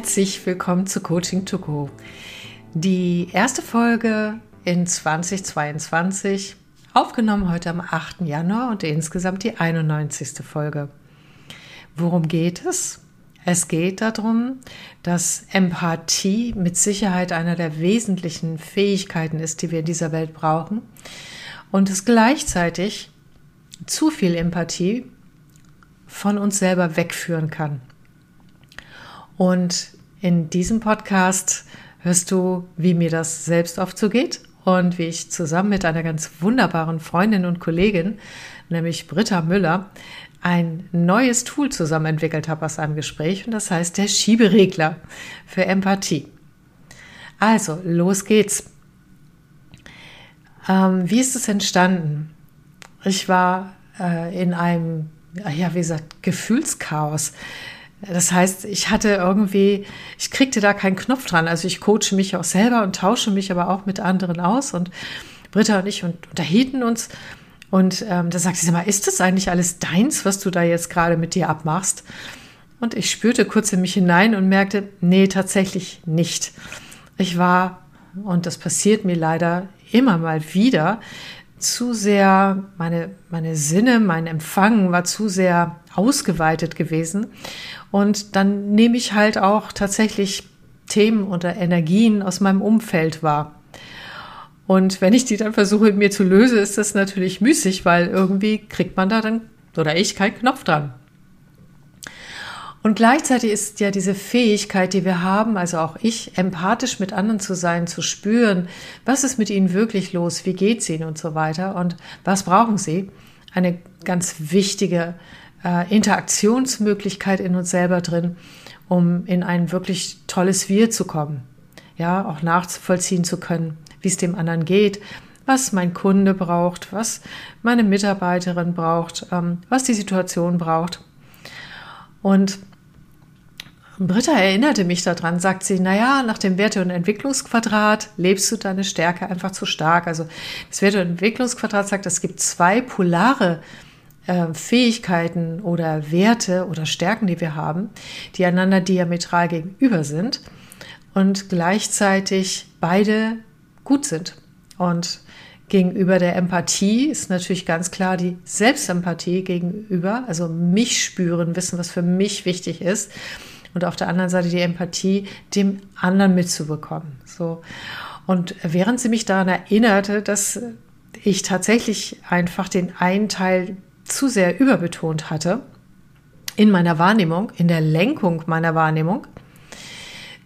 Herzlich willkommen zu Coaching to Go. Die erste Folge in 2022, aufgenommen heute am 8. Januar und insgesamt die 91. Folge. Worum geht es? Es geht darum, dass Empathie mit Sicherheit einer der wesentlichen Fähigkeiten ist, die wir in dieser Welt brauchen und es gleichzeitig zu viel Empathie von uns selber wegführen kann. Und in diesem Podcast hörst du, wie mir das selbst oft so geht und wie ich zusammen mit einer ganz wunderbaren Freundin und Kollegin, nämlich Britta Müller, ein neues Tool zusammen entwickelt habe aus einem Gespräch und das heißt der Schieberegler für Empathie. Also, los geht's. Ähm, wie ist es entstanden? Ich war äh, in einem, ja, wie gesagt, Gefühlschaos. Das heißt, ich hatte irgendwie, ich kriegte da keinen Knopf dran. Also ich coache mich auch selber und tausche mich aber auch mit anderen aus. Und Britta und ich unterhielten uns und ähm, da sagte sie mal, ist das eigentlich alles deins, was du da jetzt gerade mit dir abmachst? Und ich spürte kurz in mich hinein und merkte, nee, tatsächlich nicht. Ich war, und das passiert mir leider immer mal wieder, zu sehr, meine, meine Sinne, mein Empfangen war zu sehr ausgeweitet gewesen. Und dann nehme ich halt auch tatsächlich Themen oder Energien aus meinem Umfeld wahr. Und wenn ich die dann versuche, mir zu lösen, ist das natürlich müßig, weil irgendwie kriegt man da dann, oder ich, keinen Knopf dran. Und gleichzeitig ist ja diese Fähigkeit, die wir haben, also auch ich, empathisch mit anderen zu sein, zu spüren, was ist mit ihnen wirklich los, wie geht's ihnen und so weiter und was brauchen sie, eine ganz wichtige äh, Interaktionsmöglichkeit in uns selber drin, um in ein wirklich tolles Wir zu kommen. Ja, auch nachvollziehen zu können, wie es dem anderen geht, was mein Kunde braucht, was meine Mitarbeiterin braucht, ähm, was die Situation braucht. Und Britta erinnerte mich daran, sagt sie, naja, nach dem Werte- und Entwicklungsquadrat lebst du deine Stärke einfach zu stark. Also das Werte- und Entwicklungsquadrat sagt, es gibt zwei polare äh, Fähigkeiten oder Werte oder Stärken, die wir haben, die einander diametral gegenüber sind und gleichzeitig beide gut sind. Und gegenüber der Empathie ist natürlich ganz klar die Selbstempathie gegenüber, also mich spüren, wissen, was für mich wichtig ist. Und auf der anderen Seite die Empathie, dem anderen mitzubekommen. So. Und während sie mich daran erinnerte, dass ich tatsächlich einfach den einen Teil zu sehr überbetont hatte in meiner Wahrnehmung, in der Lenkung meiner Wahrnehmung,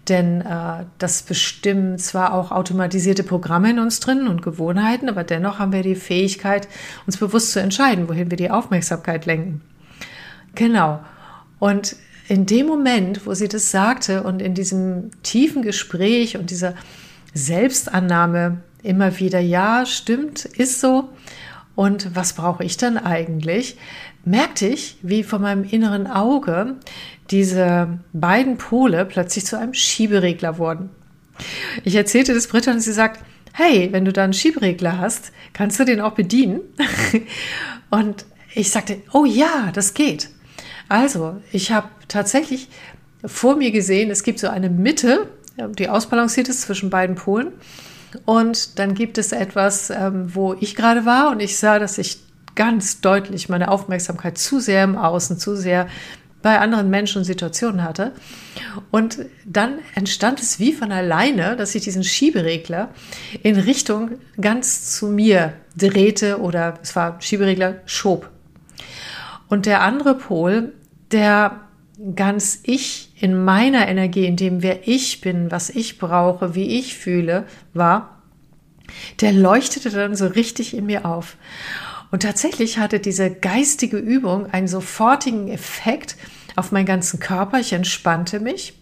denn äh, das bestimmen zwar auch automatisierte Programme in uns drin und Gewohnheiten, aber dennoch haben wir die Fähigkeit, uns bewusst zu entscheiden, wohin wir die Aufmerksamkeit lenken. Genau. Und in dem Moment, wo sie das sagte und in diesem tiefen Gespräch und dieser Selbstannahme immer wieder, ja, stimmt, ist so. Und was brauche ich dann eigentlich? Merkte ich, wie von meinem inneren Auge diese beiden Pole plötzlich zu einem Schieberegler wurden. Ich erzählte das Britta und sie sagt, hey, wenn du da einen Schieberegler hast, kannst du den auch bedienen? und ich sagte, oh ja, das geht. Also, ich habe tatsächlich vor mir gesehen, es gibt so eine Mitte, die ausbalanciert ist zwischen beiden Polen. Und dann gibt es etwas, ähm, wo ich gerade war und ich sah, dass ich ganz deutlich meine Aufmerksamkeit zu sehr im Außen, zu sehr bei anderen Menschen und Situationen hatte. Und dann entstand es wie von alleine, dass ich diesen Schieberegler in Richtung ganz zu mir drehte oder es war Schieberegler schob. Und der andere Pol, der ganz ich in meiner Energie, in dem wer ich bin, was ich brauche, wie ich fühle, war, der leuchtete dann so richtig in mir auf. Und tatsächlich hatte diese geistige Übung einen sofortigen Effekt auf meinen ganzen Körper. Ich entspannte mich.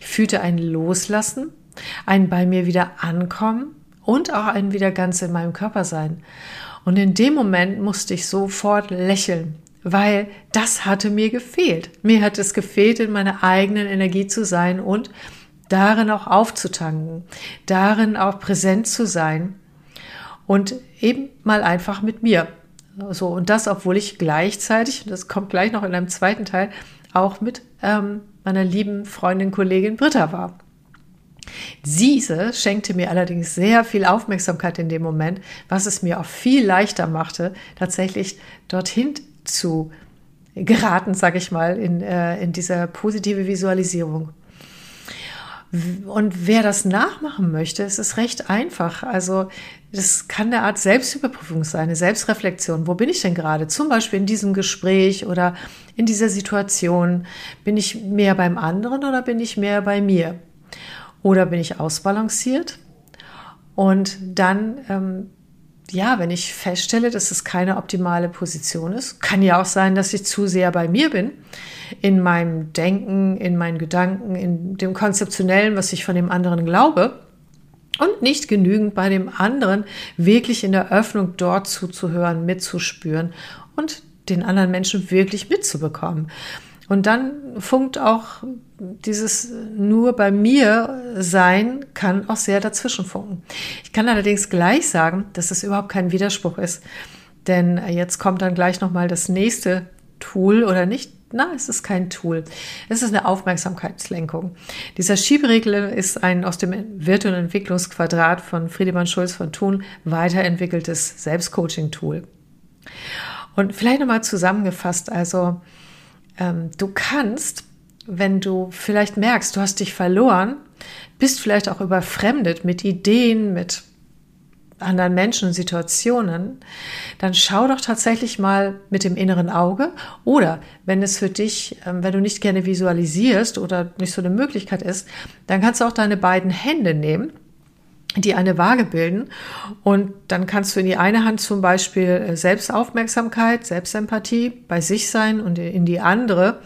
Ich fühlte ein Loslassen, ein bei mir wieder ankommen und auch ein wieder ganz in meinem Körper sein. Und in dem Moment musste ich sofort lächeln, weil das hatte mir gefehlt. Mir hat es gefehlt, in meiner eigenen Energie zu sein und darin auch aufzutanken, darin auch präsent zu sein und eben mal einfach mit mir. So, und das, obwohl ich gleichzeitig, das kommt gleich noch in einem zweiten Teil, auch mit ähm, meiner lieben Freundin, Kollegin Britta war. Diese schenkte mir allerdings sehr viel Aufmerksamkeit in dem Moment, was es mir auch viel leichter machte, tatsächlich dorthin zu geraten, sage ich mal, in, äh, in diese positive Visualisierung. Und wer das nachmachen möchte, es ist recht einfach. Also das kann eine Art Selbstüberprüfung sein, eine Selbstreflexion. Wo bin ich denn gerade? Zum Beispiel in diesem Gespräch oder in dieser Situation. Bin ich mehr beim anderen oder bin ich mehr bei mir? Oder bin ich ausbalanciert? Und dann, ähm, ja, wenn ich feststelle, dass es keine optimale Position ist, kann ja auch sein, dass ich zu sehr bei mir bin, in meinem Denken, in meinen Gedanken, in dem Konzeptionellen, was ich von dem anderen glaube und nicht genügend bei dem anderen wirklich in der Öffnung dort zuzuhören, mitzuspüren und den anderen Menschen wirklich mitzubekommen. Und dann funkt auch dieses nur bei mir sein, kann auch sehr dazwischen funken. Ich kann allerdings gleich sagen, dass es überhaupt kein Widerspruch ist. Denn jetzt kommt dann gleich nochmal das nächste Tool oder nicht. Na, es ist kein Tool. Es ist eine Aufmerksamkeitslenkung. Dieser Schieberegler ist ein aus dem virtuellen Entwicklungsquadrat von Friedemann Schulz von Thun weiterentwickeltes Selbstcoaching-Tool. Und vielleicht nochmal zusammengefasst, also ähm, du kannst, wenn du vielleicht merkst, du hast dich verloren, bist vielleicht auch überfremdet mit Ideen, mit anderen Menschen Situationen, dann schau doch tatsächlich mal mit dem inneren Auge oder wenn es für dich, ähm, wenn du nicht gerne visualisierst oder nicht so eine Möglichkeit ist, dann kannst du auch deine beiden Hände nehmen die eine Waage bilden. Und dann kannst du in die eine Hand zum Beispiel äh, Selbstaufmerksamkeit, Selbstempathie bei sich sein und in die andere,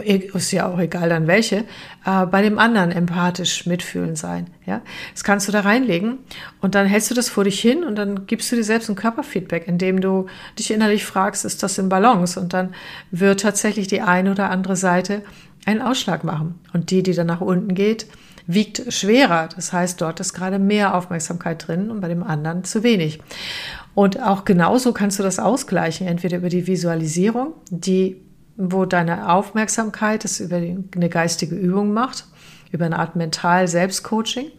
ist ja auch egal dann welche, äh, bei dem anderen empathisch mitfühlen sein. Ja, das kannst du da reinlegen und dann hältst du das vor dich hin und dann gibst du dir selbst ein Körperfeedback, indem du dich innerlich fragst, ist das in Balance? Und dann wird tatsächlich die eine oder andere Seite einen Ausschlag machen. Und die, die dann nach unten geht, wiegt schwerer. Das heißt, dort ist gerade mehr Aufmerksamkeit drin und bei dem anderen zu wenig. Und auch genauso kannst du das ausgleichen, entweder über die Visualisierung, die, wo deine Aufmerksamkeit es über eine geistige Übung macht, über eine Art mental Selbstcoaching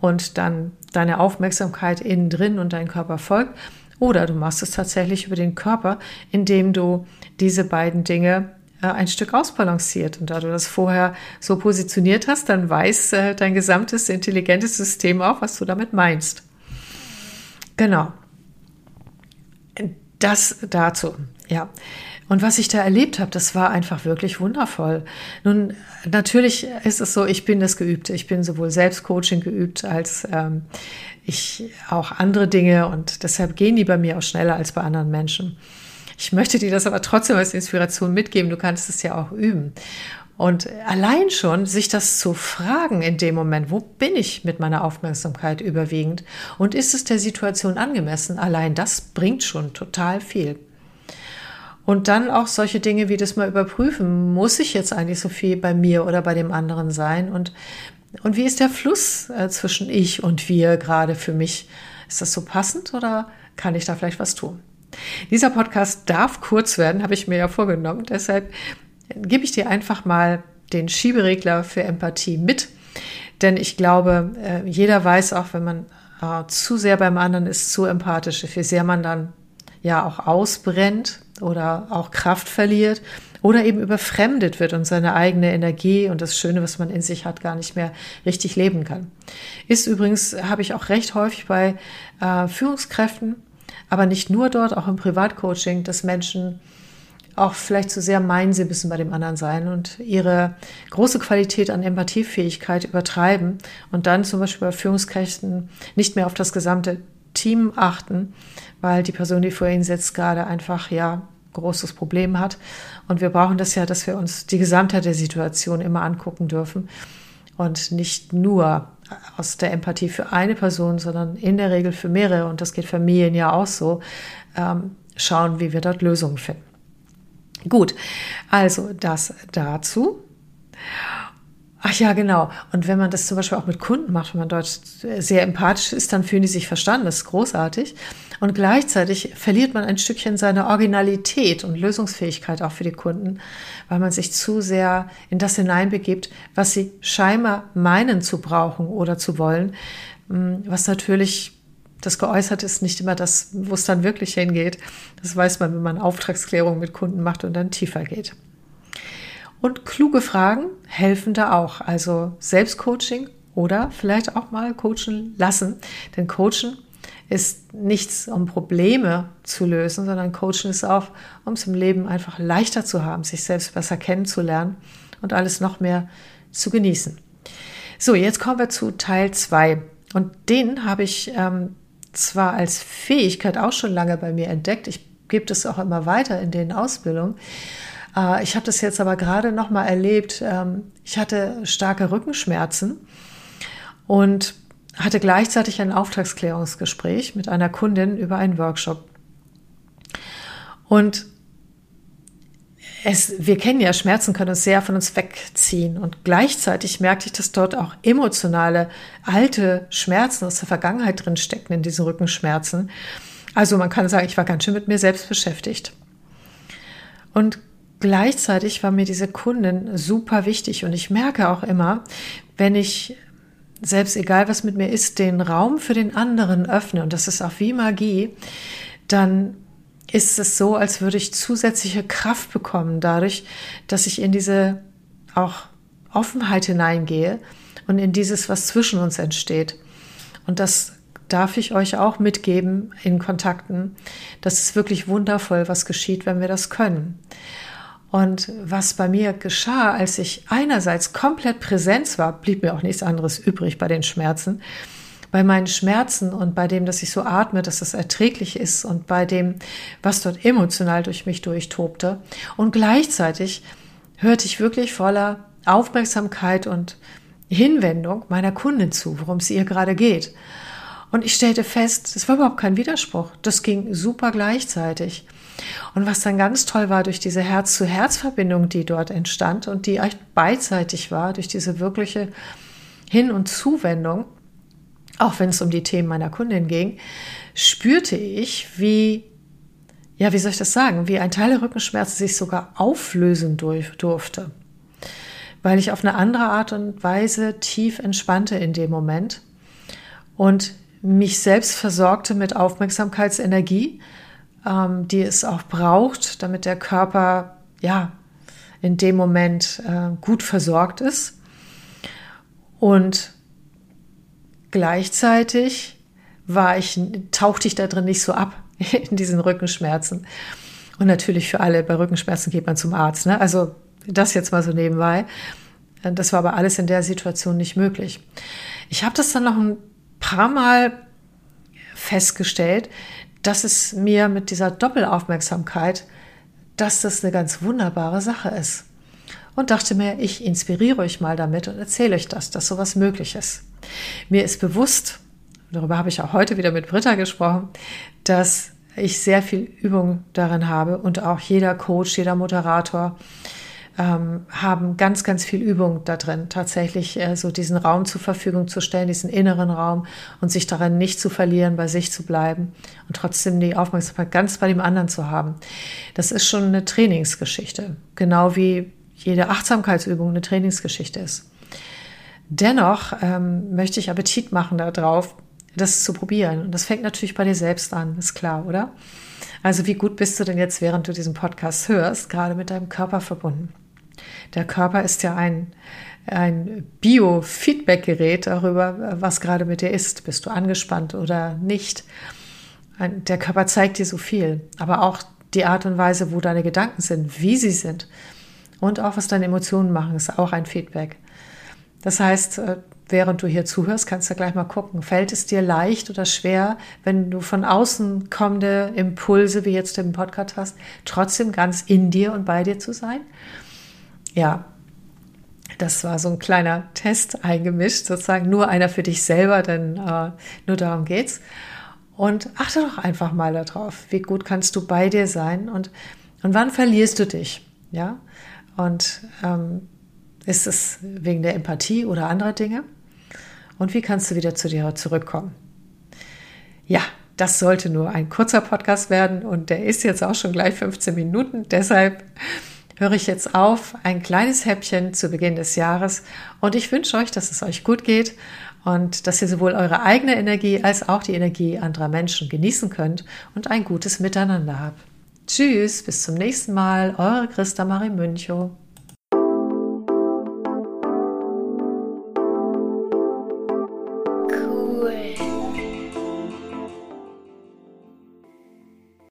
und dann deine Aufmerksamkeit innen drin und dein Körper folgt. Oder du machst es tatsächlich über den Körper, indem du diese beiden Dinge äh, ein Stück ausbalanciert. Und da du das vorher so positioniert hast, dann weiß äh, dein gesamtes intelligentes System auch, was du damit meinst. Genau. Das dazu, ja. Und was ich da erlebt habe, das war einfach wirklich wundervoll. Nun, natürlich ist es so, ich bin das geübt. Ich bin sowohl Selbstcoaching geübt als ähm, ich auch andere Dinge und deshalb gehen die bei mir auch schneller als bei anderen Menschen. Ich möchte dir das aber trotzdem als Inspiration mitgeben. Du kannst es ja auch üben. Und allein schon sich das zu fragen in dem Moment, wo bin ich mit meiner Aufmerksamkeit überwiegend und ist es der Situation angemessen, allein das bringt schon total viel. Und dann auch solche Dinge wie das mal überprüfen, muss ich jetzt eigentlich so viel bei mir oder bei dem anderen sein und und wie ist der Fluss äh, zwischen ich und wir gerade für mich? Ist das so passend oder kann ich da vielleicht was tun? Dieser Podcast darf kurz werden, habe ich mir ja vorgenommen. Deshalb gebe ich dir einfach mal den Schieberegler für Empathie mit. Denn ich glaube, äh, jeder weiß auch, wenn man äh, zu sehr beim anderen ist, zu empathisch, wie sehr man dann ja auch ausbrennt oder auch Kraft verliert oder eben überfremdet wird und seine eigene Energie und das Schöne, was man in sich hat, gar nicht mehr richtig leben kann. Ist übrigens, habe ich auch recht häufig bei äh, Führungskräften, aber nicht nur dort, auch im Privatcoaching, dass Menschen auch vielleicht zu sehr meinen, sie müssen bei dem anderen sein und ihre große Qualität an Empathiefähigkeit übertreiben und dann zum Beispiel bei Führungskräften nicht mehr auf das gesamte Team achten, weil die Person, die vor ihnen sitzt, gerade einfach ja großes Problem hat. Und wir brauchen das ja, dass wir uns die Gesamtheit der Situation immer angucken dürfen und nicht nur aus der Empathie für eine Person, sondern in der Regel für mehrere, und das geht Familien ja auch so, ähm, schauen, wie wir dort Lösungen finden. Gut, also das dazu. Ach ja, genau. Und wenn man das zum Beispiel auch mit Kunden macht, wenn man dort sehr empathisch ist, dann fühlen die sich verstanden. Das ist großartig. Und gleichzeitig verliert man ein Stückchen seine Originalität und Lösungsfähigkeit auch für die Kunden, weil man sich zu sehr in das hineinbegibt, was sie scheinbar meinen zu brauchen oder zu wollen, hm, was natürlich das Geäußerte ist nicht immer das, wo es dann wirklich hingeht. Das weiß man, wenn man Auftragsklärung mit Kunden macht und dann tiefer geht. Und kluge Fragen helfen da auch. Also Selbstcoaching oder vielleicht auch mal coachen lassen. Denn Coachen ist nichts, um Probleme zu lösen, sondern Coachen ist auch, um es im Leben einfach leichter zu haben, sich selbst besser kennenzulernen und alles noch mehr zu genießen. So, jetzt kommen wir zu Teil 2. Und den habe ich ähm, zwar als Fähigkeit auch schon lange bei mir entdeckt, ich gebe das auch immer weiter in den Ausbildungen, äh, ich habe das jetzt aber gerade noch mal erlebt. Ähm, ich hatte starke Rückenschmerzen und hatte gleichzeitig ein Auftragsklärungsgespräch mit einer Kundin über einen Workshop. Und es, wir kennen ja, Schmerzen können uns sehr von uns wegziehen. Und gleichzeitig merkte ich, dass dort auch emotionale, alte Schmerzen aus der Vergangenheit drin stecken in diesen Rückenschmerzen. Also man kann sagen, ich war ganz schön mit mir selbst beschäftigt. Und gleichzeitig war mir diese Kundin super wichtig und ich merke auch immer, wenn ich selbst egal was mit mir ist, den Raum für den anderen öffne und das ist auch wie Magie, dann ist es so, als würde ich zusätzliche Kraft bekommen dadurch, dass ich in diese auch Offenheit hineingehe und in dieses, was zwischen uns entsteht. Und das darf ich euch auch mitgeben in Kontakten. Das ist wirklich wundervoll, was geschieht, wenn wir das können. Und was bei mir geschah, als ich einerseits komplett Präsenz war, blieb mir auch nichts anderes übrig bei den Schmerzen. Bei meinen Schmerzen und bei dem, dass ich so atme, dass das erträglich ist und bei dem, was dort emotional durch mich durchtobte. Und gleichzeitig hörte ich wirklich voller Aufmerksamkeit und Hinwendung meiner Kundin zu, worum es ihr gerade geht. Und ich stellte fest, es war überhaupt kein Widerspruch. Das ging super gleichzeitig. Und was dann ganz toll war durch diese Herz-zu-Herz-Verbindung, die dort entstand und die echt beidseitig war, durch diese wirkliche Hin- und Zuwendung, auch wenn es um die Themen meiner Kundin ging, spürte ich, wie, ja, wie soll ich das sagen, wie ein Teil der Rückenschmerzen sich sogar auflösen durfte. Weil ich auf eine andere Art und Weise tief entspannte in dem Moment und mich selbst versorgte mit Aufmerksamkeitsenergie, ähm, die es auch braucht, damit der Körper ja in dem Moment äh, gut versorgt ist. Und gleichzeitig war ich, tauchte ich da drin nicht so ab in diesen Rückenschmerzen. Und natürlich für alle, bei Rückenschmerzen geht man zum Arzt. Ne? Also das jetzt mal so nebenbei. Das war aber alles in der Situation nicht möglich. Ich habe das dann noch ein paar Mal festgestellt, dass es mir mit dieser Doppelaufmerksamkeit, dass das eine ganz wunderbare Sache ist. Und dachte mir, ich inspiriere euch mal damit und erzähle euch das, dass sowas möglich ist. Mir ist bewusst, darüber habe ich auch heute wieder mit Britta gesprochen, dass ich sehr viel Übung darin habe und auch jeder Coach, jeder Moderator, ähm, haben ganz, ganz viel Übung da drin, tatsächlich äh, so diesen Raum zur Verfügung zu stellen, diesen inneren Raum und sich darin nicht zu verlieren, bei sich zu bleiben und trotzdem die Aufmerksamkeit ganz bei dem anderen zu haben. Das ist schon eine Trainingsgeschichte, genau wie jede Achtsamkeitsübung eine Trainingsgeschichte ist. Dennoch ähm, möchte ich Appetit machen darauf, das zu probieren. Und das fängt natürlich bei dir selbst an, ist klar, oder? Also wie gut bist du denn jetzt, während du diesen Podcast hörst, gerade mit deinem Körper verbunden? Der Körper ist ja ein, ein Biofeedback-Gerät darüber, was gerade mit dir ist. Bist du angespannt oder nicht? Der Körper zeigt dir so viel, aber auch die Art und Weise, wo deine Gedanken sind, wie sie sind und auch was deine Emotionen machen, ist auch ein Feedback. Das heißt, äh, während du hier zuhörst, kannst du gleich mal gucken, fällt es dir leicht oder schwer, wenn du von außen kommende Impulse, wie jetzt im Podcast hast, trotzdem ganz in dir und bei dir zu sein? Ja, das war so ein kleiner Test eingemischt, sozusagen nur einer für dich selber, denn äh, nur darum geht's. Und achte doch einfach mal darauf, wie gut kannst du bei dir sein und, und wann verlierst du dich, ja? Und ähm, Ist es wegen der Empathie oder anderer Dinge? Und wie kannst du wieder zu dir zurückkommen? Ja, das sollte nur ein kurzer Podcast werden und der ist jetzt auch schon gleich 15 Minuten. Deshalb höre ich jetzt auf. Ein kleines Häppchen zu Beginn des Jahres und ich wünsche euch, dass es euch gut geht und dass ihr sowohl eure eigene Energie als auch die Energie anderer Menschen genießen könnt und ein gutes Miteinander habt. Tschüss, bis zum nächsten Mal, eure Christa Marie Münchow.